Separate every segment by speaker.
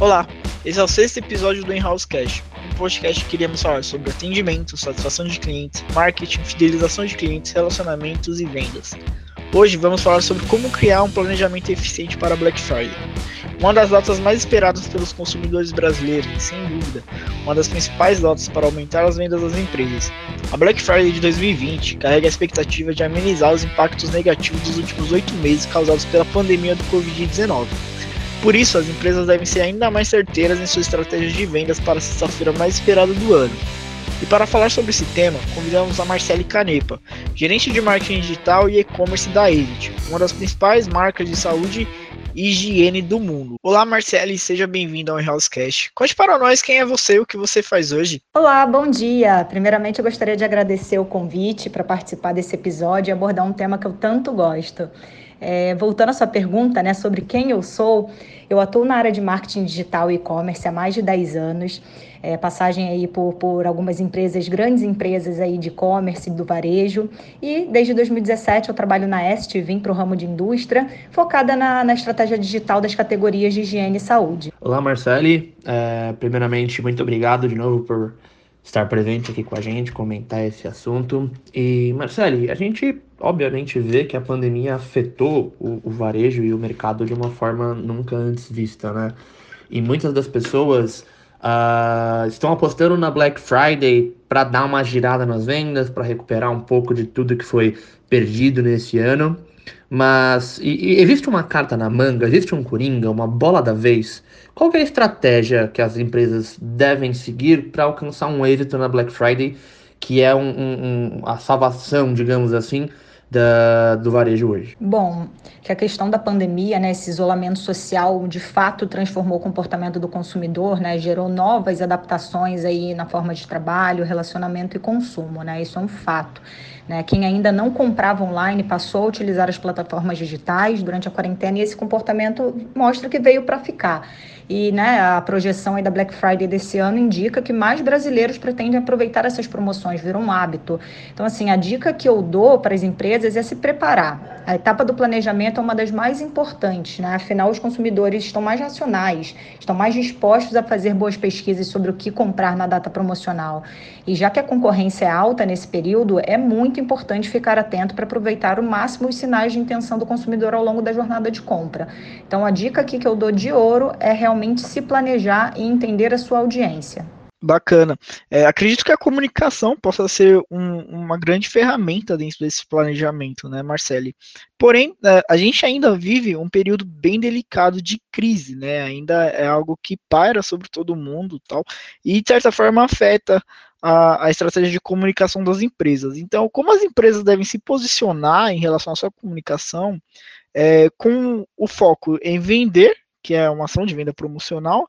Speaker 1: Olá, esse é o sexto episódio do In-House Cash, um podcast que queríamos falar sobre atendimento, satisfação de clientes, marketing, fidelização de clientes, relacionamentos e vendas. Hoje vamos falar sobre como criar um planejamento eficiente para Black Friday, uma das datas mais esperadas pelos consumidores brasileiros e, sem dúvida, uma das principais datas para aumentar as vendas das empresas. A Black Friday de 2020 carrega a expectativa de amenizar os impactos negativos dos últimos oito meses causados pela pandemia do Covid-19. Por isso, as empresas devem ser ainda mais certeiras em suas estratégias de vendas para a sexta-feira mais esperada do ano. E para falar sobre esse tema, convidamos a Marcele Canepa, gerente de marketing digital e e-commerce da Exit, uma das principais marcas de saúde e higiene do mundo. Olá, Marcele, seja bem-vinda ao Housecast. Conte para nós quem é você e o que você faz hoje.
Speaker 2: Olá, bom dia. Primeiramente, eu gostaria de agradecer o convite para participar desse episódio e abordar um tema que eu tanto gosto. É, voltando à sua pergunta né, sobre quem eu sou, eu atuo na área de marketing digital e e-commerce há mais de 10 anos. É, passagem aí por, por algumas empresas, grandes empresas aí de e-commerce do varejo. E desde 2017 eu trabalho na Est, vim para o ramo de indústria, focada na, na estratégia digital das categorias de higiene e saúde.
Speaker 3: Olá, Marcele. É, primeiramente, muito obrigado de novo por estar presente aqui com a gente, comentar esse assunto. E, Marcele, a gente obviamente vê que a pandemia afetou o, o, varejo e o mercado de uma forma nunca antes vista, né? E muitas das pessoas uh, estão apostando na Black Friday para dar uma girada nas vendas, para recuperar um pouco de tudo que foi perdido nesse ano. Mas e, e existe uma carta na manga, existe um coringa, uma bola da vez. Qual é a estratégia que as empresas devem seguir para alcançar um êxito na Black Friday, que é um, um, um, a salvação, digamos assim, da, do varejo hoje?
Speaker 2: Bom, que a questão da pandemia, né, esse isolamento social, de fato transformou o comportamento do consumidor, né, gerou novas adaptações aí na forma de trabalho, relacionamento e consumo, né, isso é um fato. Né? Quem ainda não comprava online passou a utilizar as plataformas digitais durante a quarentena e esse comportamento mostra que veio para ficar. E né, a projeção da Black Friday desse ano indica que mais brasileiros pretendem aproveitar essas promoções, viram um hábito. Então, assim, a dica que eu dou para as empresas é se preparar. A etapa do planejamento é uma das mais importantes, né? Afinal, os consumidores estão mais racionais, estão mais dispostos a fazer boas pesquisas sobre o que comprar na data promocional. E já que a concorrência é alta nesse período, é muito importante ficar atento para aproveitar o máximo os sinais de intenção do consumidor ao longo da jornada de compra. Então, a dica aqui que eu dou de ouro é realmente se planejar e entender a sua audiência.
Speaker 1: Bacana. É, acredito que a comunicação possa ser um, uma grande ferramenta dentro desse planejamento, né, Marcele? Porém, é, a gente ainda vive um período bem delicado de crise, né? Ainda é algo que paira sobre todo mundo, tal, e de certa forma afeta a, a estratégia de comunicação das empresas. Então, como as empresas devem se posicionar em relação à sua comunicação, é, com o foco em vender que é uma ação de venda promocional,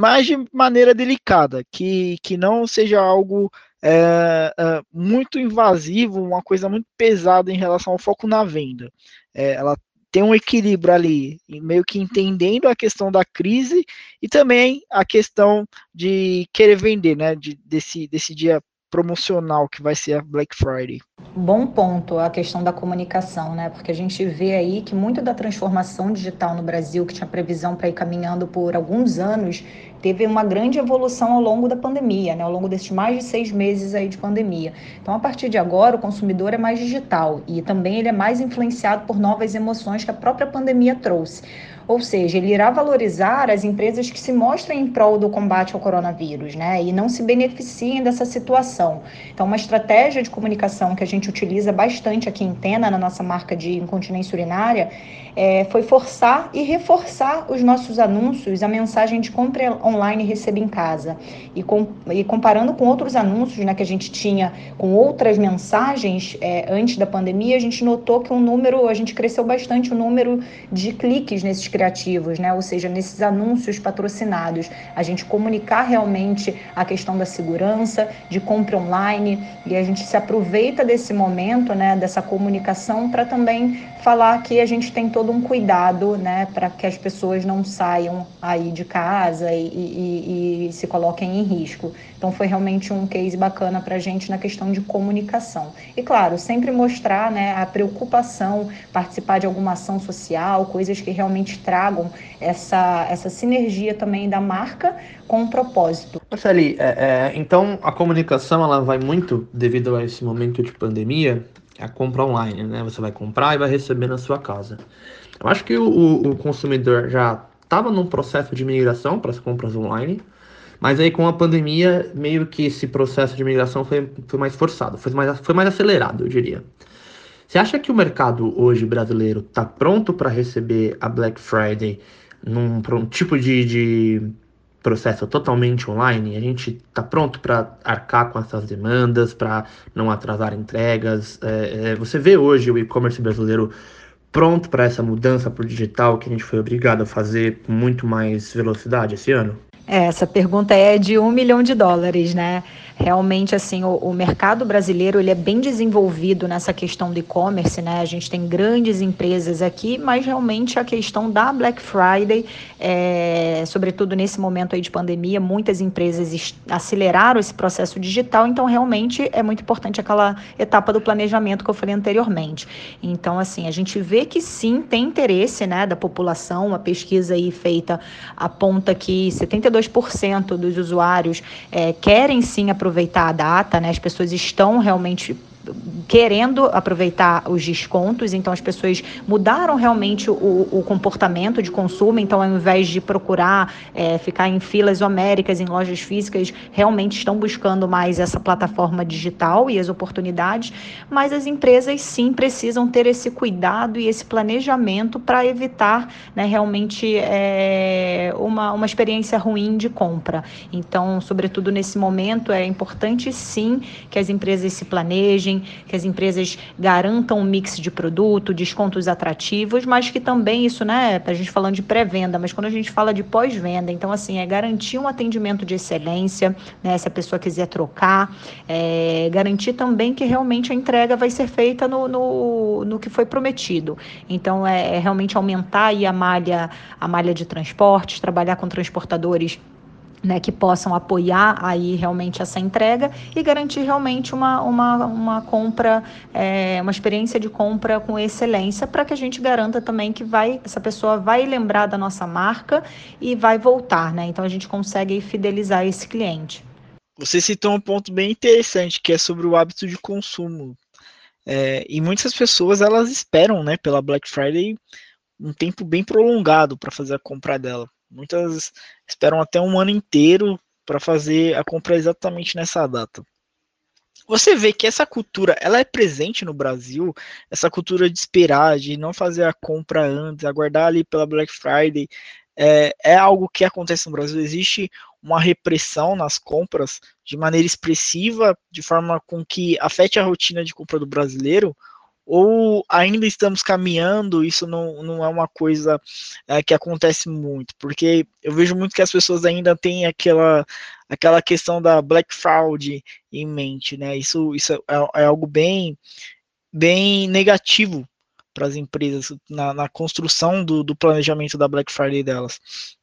Speaker 1: mas de maneira delicada, que, que não seja algo é, é, muito invasivo, uma coisa muito pesada em relação ao foco na venda. É, ela tem um equilíbrio ali, meio que entendendo a questão da crise e também a questão de querer vender, né? De, desse, desse dia promocional que vai ser a Black Friday.
Speaker 2: Bom ponto a questão da comunicação, né? Porque a gente vê aí que muito da transformação digital no Brasil, que tinha previsão para ir caminhando por alguns anos, teve uma grande evolução ao longo da pandemia, né? Ao longo desses mais de seis meses aí de pandemia. Então, a partir de agora, o consumidor é mais digital e também ele é mais influenciado por novas emoções que a própria pandemia trouxe. Ou seja, ele irá valorizar as empresas que se mostrem em prol do combate ao coronavírus, né? E não se beneficiem dessa situação. Então, uma estratégia de comunicação que a gente utiliza bastante aqui em Tena, na nossa marca de incontinência urinária, é, foi forçar e reforçar os nossos anúncios, a mensagem de compra online e receba em casa. E, com, e comparando com outros anúncios né, que a gente tinha com outras mensagens é, antes da pandemia, a gente notou que o um número, a gente cresceu bastante o número de cliques nesses criativos, né? ou seja, nesses anúncios patrocinados. A gente comunicar realmente a questão da segurança, de compra online, e a gente se aproveita desse momento, né, dessa comunicação, para também falar que a gente tem todo um cuidado, né, para que as pessoas não saiam aí de casa e, e, e, se coloquem em risco. Então foi realmente um case bacana para a gente na questão de comunicação. E claro, sempre mostrar né, a preocupação, participar de alguma ação social, coisas que realmente tragam essa, essa sinergia também da marca com um propósito.
Speaker 3: Marceli, é, é, então a comunicação ela vai muito devido a esse momento de pandemia, a compra online, né? Você vai comprar e vai receber na sua casa. Eu acho que o, o consumidor já estava num processo de migração para as compras online, mas aí com a pandemia, meio que esse processo de migração foi, foi mais forçado, foi mais, foi mais acelerado, eu diria. Você acha que o mercado hoje brasileiro está pronto para receber a Black Friday num, um tipo de, de processo totalmente online? A gente está pronto para arcar com essas demandas, para não atrasar entregas? É, é, você vê hoje o e-commerce brasileiro pronto para essa mudança para o digital que a gente foi obrigado a fazer com muito mais velocidade esse ano?
Speaker 2: É, essa pergunta é de um milhão de dólares, né? Realmente, assim, o, o mercado brasileiro ele é bem desenvolvido nessa questão do e-commerce, né? A gente tem grandes empresas aqui, mas realmente a questão da Black Friday, é, sobretudo nesse momento aí de pandemia, muitas empresas aceleraram esse processo digital, então realmente é muito importante aquela etapa do planejamento que eu falei anteriormente. Então, assim, a gente vê que sim, tem interesse, né, da população, uma pesquisa aí feita aponta que 72% dos usuários é, querem sim aproveitar a data, né? As pessoas estão realmente querendo aproveitar os descontos, então as pessoas mudaram realmente o, o comportamento de consumo, então ao invés de procurar é, ficar em filas homéricas, em lojas físicas, realmente estão buscando mais essa plataforma digital e as oportunidades, mas as empresas sim precisam ter esse cuidado e esse planejamento para evitar né, realmente é, uma, uma experiência ruim de compra. Então, sobretudo nesse momento, é importante sim que as empresas se planejem, que as empresas garantam um mix de produto, descontos atrativos, mas que também isso, né, a gente falando de pré-venda, mas quando a gente fala de pós-venda, então assim, é garantir um atendimento de excelência, né, se a pessoa quiser trocar, é, garantir também que realmente a entrega vai ser feita no, no, no que foi prometido. Então é, é realmente aumentar a malha, a malha de transportes, trabalhar com transportadores né, que possam apoiar aí realmente essa entrega e garantir realmente uma, uma, uma compra, é, uma experiência de compra com excelência para que a gente garanta também que vai, essa pessoa vai lembrar da nossa marca e vai voltar, né? Então a gente consegue fidelizar esse cliente.
Speaker 1: Você citou um ponto bem interessante que é sobre o hábito de consumo. É, e muitas pessoas elas esperam, né, pela Black Friday um tempo bem prolongado para fazer a compra dela. Muitas esperam até um ano inteiro para fazer a compra exatamente nessa data. Você vê que essa cultura ela é presente no Brasil, essa cultura de esperar, de não fazer a compra antes, aguardar ali pela Black Friday, é, é algo que acontece no Brasil. Existe uma repressão nas compras de maneira expressiva, de forma com que afete a rotina de compra do brasileiro, ou ainda estamos caminhando, isso não, não é uma coisa é, que acontece muito, porque eu vejo muito que as pessoas ainda têm aquela, aquela questão da black fraud em mente, né? Isso, isso é, é algo bem, bem negativo para as empresas na, na construção do, do, planejamento da Black Friday delas.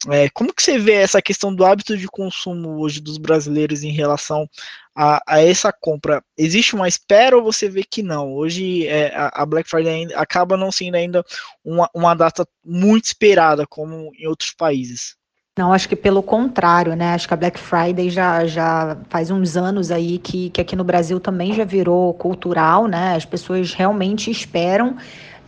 Speaker 1: É, como que você vê essa questão do hábito de consumo hoje dos brasileiros em relação a, a essa compra? Existe uma espera ou você vê que não? Hoje é, a, Black Friday ainda, acaba não sendo ainda uma, uma data muito esperada como em outros países.
Speaker 2: Não, acho que pelo contrário, né? Acho que a Black Friday já, já faz uns anos aí que, que aqui no Brasil também já virou cultural, né? As pessoas realmente esperam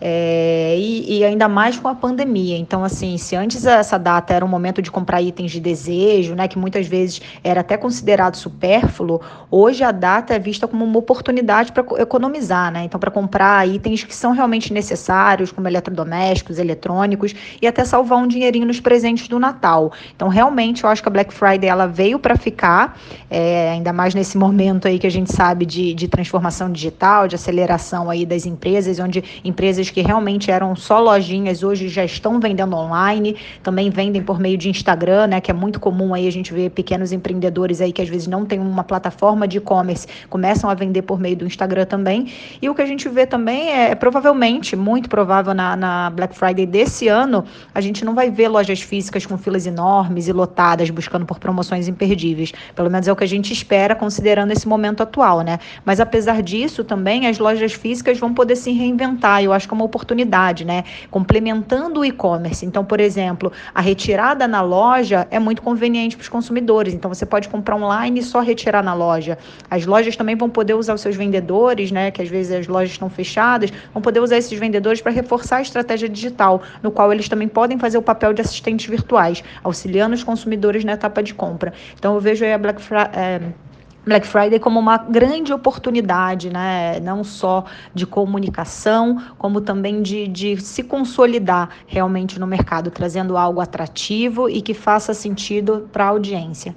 Speaker 2: é, e, e, ainda mais com a pandemia. Então, assim, se antes essa data era um momento de comprar itens de desejo, né, que muitas vezes era até considerado supérfluo, hoje a data é vista como uma oportunidade para economizar, né? Então, para comprar itens que são realmente necessários, como eletrodomésticos, eletrônicos, e até salvar um dinheirinho nos presentes do Natal. Então, realmente, eu acho que a Black Friday ela veio para ficar, é, ainda mais nesse momento aí que a gente sabe de, de transformação digital, de aceleração aí das empresas, onde empresas que realmente eram só lojinhas, hoje já estão vendendo online, também vendem por meio de Instagram, né, que é muito comum aí a gente ver pequenos empreendedores aí que às vezes não tem uma plataforma de e-commerce, começam a vender por meio do Instagram também. E o que a gente vê também é, é provavelmente, muito provável na, na Black Friday desse ano, a gente não vai ver lojas físicas com filas enormes e lotadas buscando por promoções imperdíveis. Pelo menos é o que a gente espera considerando esse momento atual, né? Mas apesar disso, também as lojas físicas vão poder se reinventar. Eu acho que é uma oportunidade, né? Complementando o e-commerce. Então, por exemplo, a retirada na loja é muito conveniente para os consumidores. Então, você pode comprar online e só retirar na loja. As lojas também vão poder usar os seus vendedores, né? Que às vezes as lojas estão fechadas, vão poder usar esses vendedores para reforçar a estratégia digital, no qual eles também podem fazer o papel de assistentes virtuais, auxiliando os consumidores na etapa de compra. Então, eu vejo aí a Black Friday. É, Black Friday como uma grande oportunidade, né? não só de comunicação, como também de, de se consolidar realmente no mercado, trazendo algo atrativo e que faça sentido para a audiência.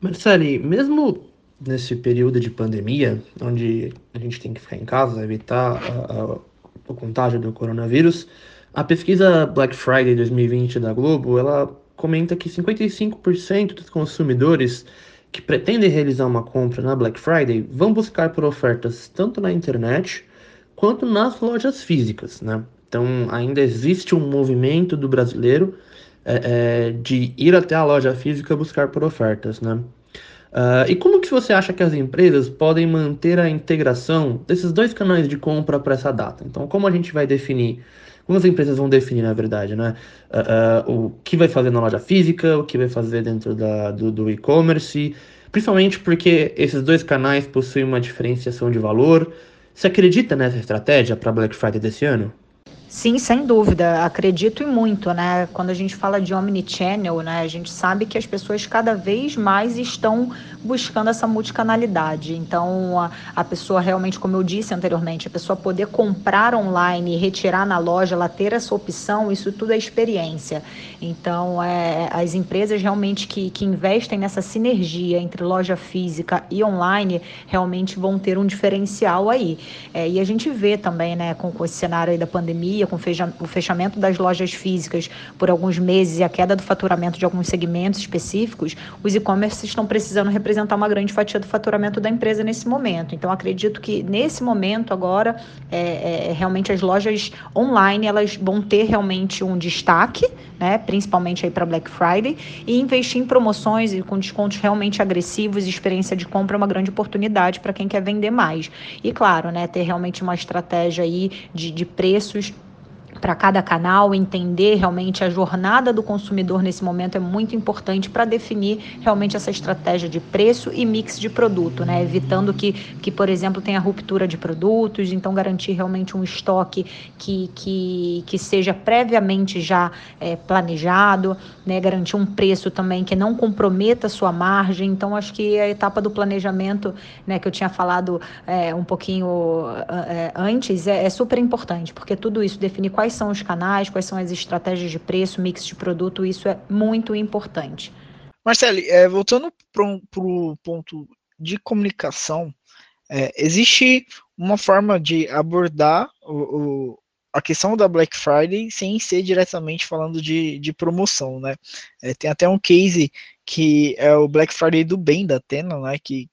Speaker 3: Marcele, mesmo nesse período de pandemia, onde a gente tem que ficar em casa, evitar a, a, o contágio do coronavírus, a pesquisa Black Friday 2020 da Globo, ela comenta que 55% dos consumidores que pretendem realizar uma compra na Black Friday vão buscar por ofertas tanto na internet quanto nas lojas físicas, né? Então ainda existe um movimento do brasileiro é, é, de ir até a loja física buscar por ofertas, né? Uh, e como que você acha que as empresas podem manter a integração desses dois canais de compra para essa data? Então, como a gente vai definir como as empresas vão definir, na verdade, né? Uh, uh, o que vai fazer na loja física, o que vai fazer dentro da, do, do e-commerce, principalmente porque esses dois canais possuem uma diferenciação de valor. Você acredita nessa estratégia para Black Friday desse ano?
Speaker 2: Sim, sem dúvida, acredito e muito, né? Quando a gente fala de omnichannel, né, a gente sabe que as pessoas cada vez mais estão buscando essa multicanalidade. Então, a, a pessoa realmente, como eu disse anteriormente, a pessoa poder comprar online e retirar na loja, ela ter essa opção, isso tudo é experiência. Então, é, as empresas realmente que, que investem nessa sinergia entre loja física e online realmente vão ter um diferencial aí. É, e a gente vê também, né, com, com esse cenário aí da pandemia, com o fechamento das lojas físicas por alguns meses e a queda do faturamento de alguns segmentos específicos, os e-commerces estão precisando representar uma grande fatia do faturamento da empresa nesse momento. Então, acredito que nesse momento agora, é, é, realmente as lojas online elas vão ter realmente um destaque, né, principalmente aí para Black Friday, e investir em promoções e com descontos realmente agressivos e experiência de compra é uma grande oportunidade para quem quer vender mais. E claro, né, ter realmente uma estratégia aí de, de preços para cada canal, entender realmente a jornada do consumidor nesse momento é muito importante para definir realmente essa estratégia de preço e mix de produto, né? Evitando que, que por exemplo, tenha ruptura de produtos, então garantir realmente um estoque que, que, que seja previamente já é, planejado, né? Garantir um preço também que não comprometa a sua margem. Então, acho que a etapa do planejamento, né, que eu tinha falado é, um pouquinho é, antes, é, é super importante, porque tudo isso definir quais quais são os canais, quais são as estratégias de preço, mix de produto, isso é muito importante.
Speaker 1: Marcele, é, voltando para o ponto de comunicação, é, existe uma forma de abordar o, o, a questão da Black Friday sem ser diretamente falando de, de promoção, né? É, tem até um case que é o Black Friday do bem da Tena, né? Que,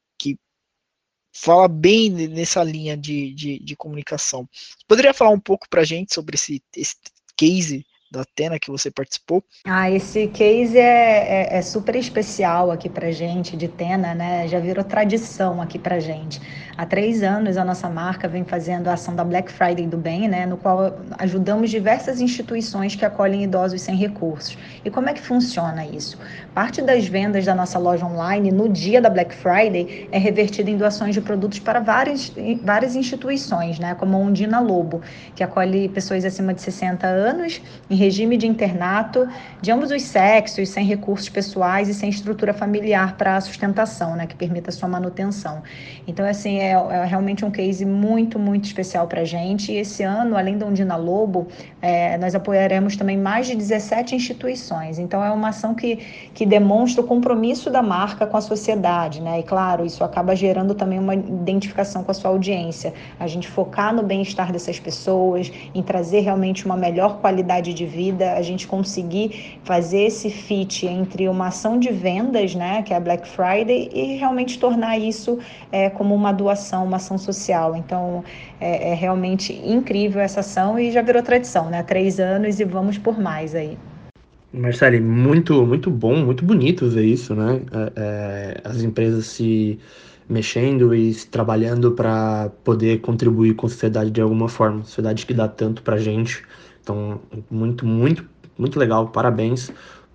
Speaker 1: fala bem nessa linha de, de, de comunicação. Você poderia falar um pouco para a gente sobre esse, esse case da Atena que você participou?
Speaker 2: Ah, esse case é, é, é super especial aqui para gente, de Tena, né? Já virou tradição aqui para gente. Há três anos a nossa marca vem fazendo a ação da Black Friday do Bem, né? No qual ajudamos diversas instituições que acolhem idosos sem recursos. E como é que funciona isso? Parte das vendas da nossa loja online no dia da Black Friday é revertida em doações de produtos para várias, várias instituições, né? Como a Undina Lobo, que acolhe pessoas acima de 60 anos em regime de internato de ambos os sexos, sem recursos pessoais e sem estrutura familiar para a sustentação, né, que permita sua manutenção. Então, assim, é, é, realmente um case muito, muito especial para a gente. E esse ano, além do Undina Lobo, é, nós apoiaremos também mais de 17 instituições. Então, é uma ação que, que demonstra o compromisso da marca com a sociedade, né? E claro, isso acaba gerando também uma identificação com a sua audiência. A gente focar no bem-estar dessas pessoas, em trazer realmente uma melhor qualidade de vida, a gente conseguir fazer esse fit entre uma ação de vendas, né, que é a Black Friday, e realmente tornar isso é, como uma doação, uma ação social. Então, é, é realmente incrível essa ação e já virou tradição, né? Três anos e vamos por mais aí.
Speaker 3: Marcele, muito, muito bom, muito bonito ver isso, né? É, é as empresas se mexendo e trabalhando para poder contribuir com a sociedade de alguma forma, sociedade que dá tanto para gente. Então, muito, muito, muito legal. Parabéns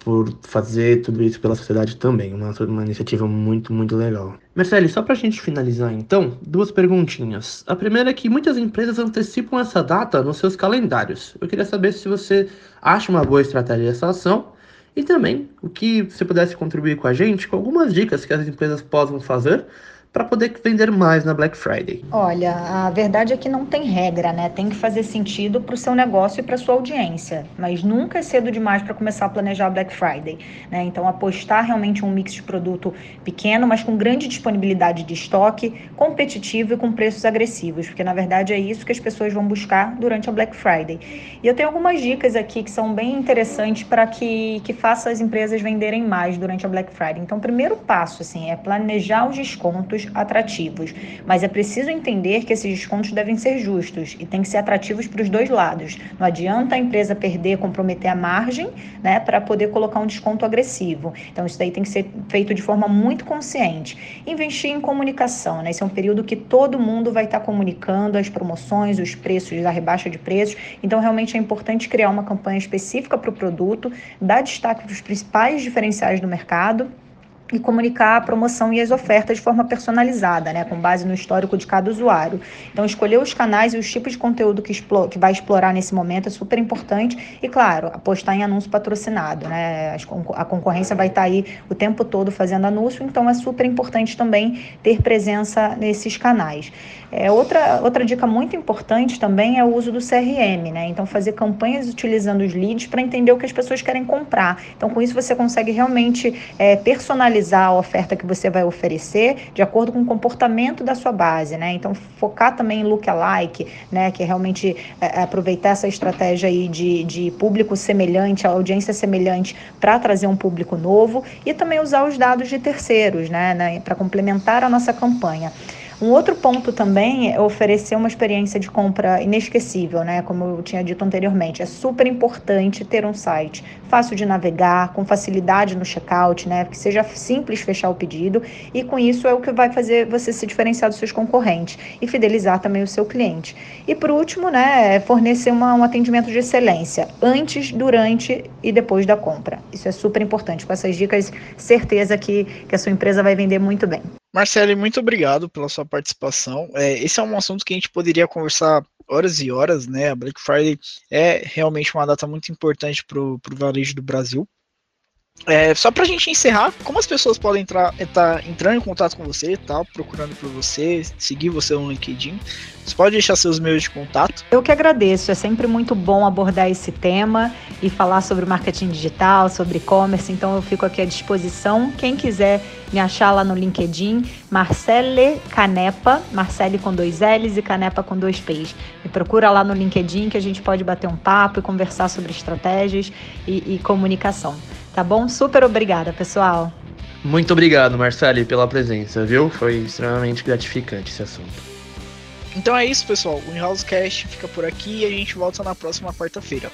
Speaker 3: por fazer tudo isso pela sociedade também. Uma, uma iniciativa muito, muito legal. Marcele, só para a gente finalizar então, duas perguntinhas. A primeira é que muitas empresas antecipam essa data nos seus calendários. Eu queria saber se você acha uma boa estratégia essa ação e também o que você pudesse contribuir com a gente com algumas dicas que as empresas possam fazer para poder vender mais na Black Friday?
Speaker 2: Olha, a verdade é que não tem regra, né? Tem que fazer sentido para o seu negócio e para sua audiência, mas nunca é cedo demais para começar a planejar a Black Friday, né? Então apostar realmente um mix de produto pequeno, mas com grande disponibilidade de estoque, competitivo e com preços agressivos, porque na verdade é isso que as pessoas vão buscar durante a Black Friday. E eu tenho algumas dicas aqui que são bem interessantes para que que faça as empresas venderem mais durante a Black Friday. Então, o primeiro passo assim é planejar os descontos atrativos. Mas é preciso entender que esses descontos devem ser justos e tem que ser atrativos para os dois lados. Não adianta a empresa perder, comprometer a margem, né, para poder colocar um desconto agressivo. Então, isso daí tem que ser feito de forma muito consciente. Investir em comunicação, né? Esse é um período que todo mundo vai estar comunicando as promoções, os preços, a rebaixa de preços. Então, realmente é importante criar uma campanha específica para o produto, dar destaque para os principais diferenciais do mercado e comunicar a promoção e as ofertas de forma personalizada, né, com base no histórico de cada usuário. Então, escolher os canais e os tipos de conteúdo que, que vai explorar nesse momento é super importante e, claro, apostar em anúncio patrocinado, né, a concorrência vai estar aí o tempo todo fazendo anúncio, então é super importante também ter presença nesses canais. É, outra, outra dica muito importante também é o uso do CRM, né, então fazer campanhas utilizando os leads para entender o que as pessoas querem comprar. Então, com isso você consegue realmente é, personalizar personalizar a oferta que você vai oferecer de acordo com o comportamento da sua base, né? Então, focar também em lookalike, né? Que é realmente é, é aproveitar essa estratégia aí de, de público semelhante, audiência semelhante, para trazer um público novo e também usar os dados de terceiros, né? né para complementar a nossa campanha. Um outro ponto também é oferecer uma experiência de compra inesquecível, né? Como eu tinha dito anteriormente, é super importante ter um site fácil de navegar, com facilidade no checkout, né? Que seja simples fechar o pedido e com isso é o que vai fazer você se diferenciar dos seus concorrentes e fidelizar também o seu cliente. E por último, né, é fornecer uma, um atendimento de excelência antes, durante e depois da compra. Isso é super importante. Com essas dicas, certeza que, que a sua empresa vai vender muito bem.
Speaker 1: Marcele, muito obrigado pela sua participação. É, esse é um assunto que a gente poderia conversar horas e horas, né? A Black Friday é realmente uma data muito importante para o varejo do Brasil. É, só pra gente encerrar, como as pessoas podem entrar, tá entrando em contato com você, tal, procurando por você, seguir você no LinkedIn? Você pode deixar seus meios de contato?
Speaker 2: Eu que agradeço, é sempre muito bom abordar esse tema e falar sobre marketing digital, sobre e-commerce, então eu fico aqui à disposição. Quem quiser me achar lá no LinkedIn, Marcele Canepa, Marcele com dois L's e Canepa com dois P's. Me procura lá no LinkedIn que a gente pode bater um papo e conversar sobre estratégias e, e comunicação. Tá bom? Super obrigada, pessoal.
Speaker 3: Muito obrigado, Marcele, pela presença, viu? Foi extremamente gratificante esse assunto.
Speaker 1: Então é isso, pessoal. O In-House Cast fica por aqui e a gente volta na próxima quarta-feira.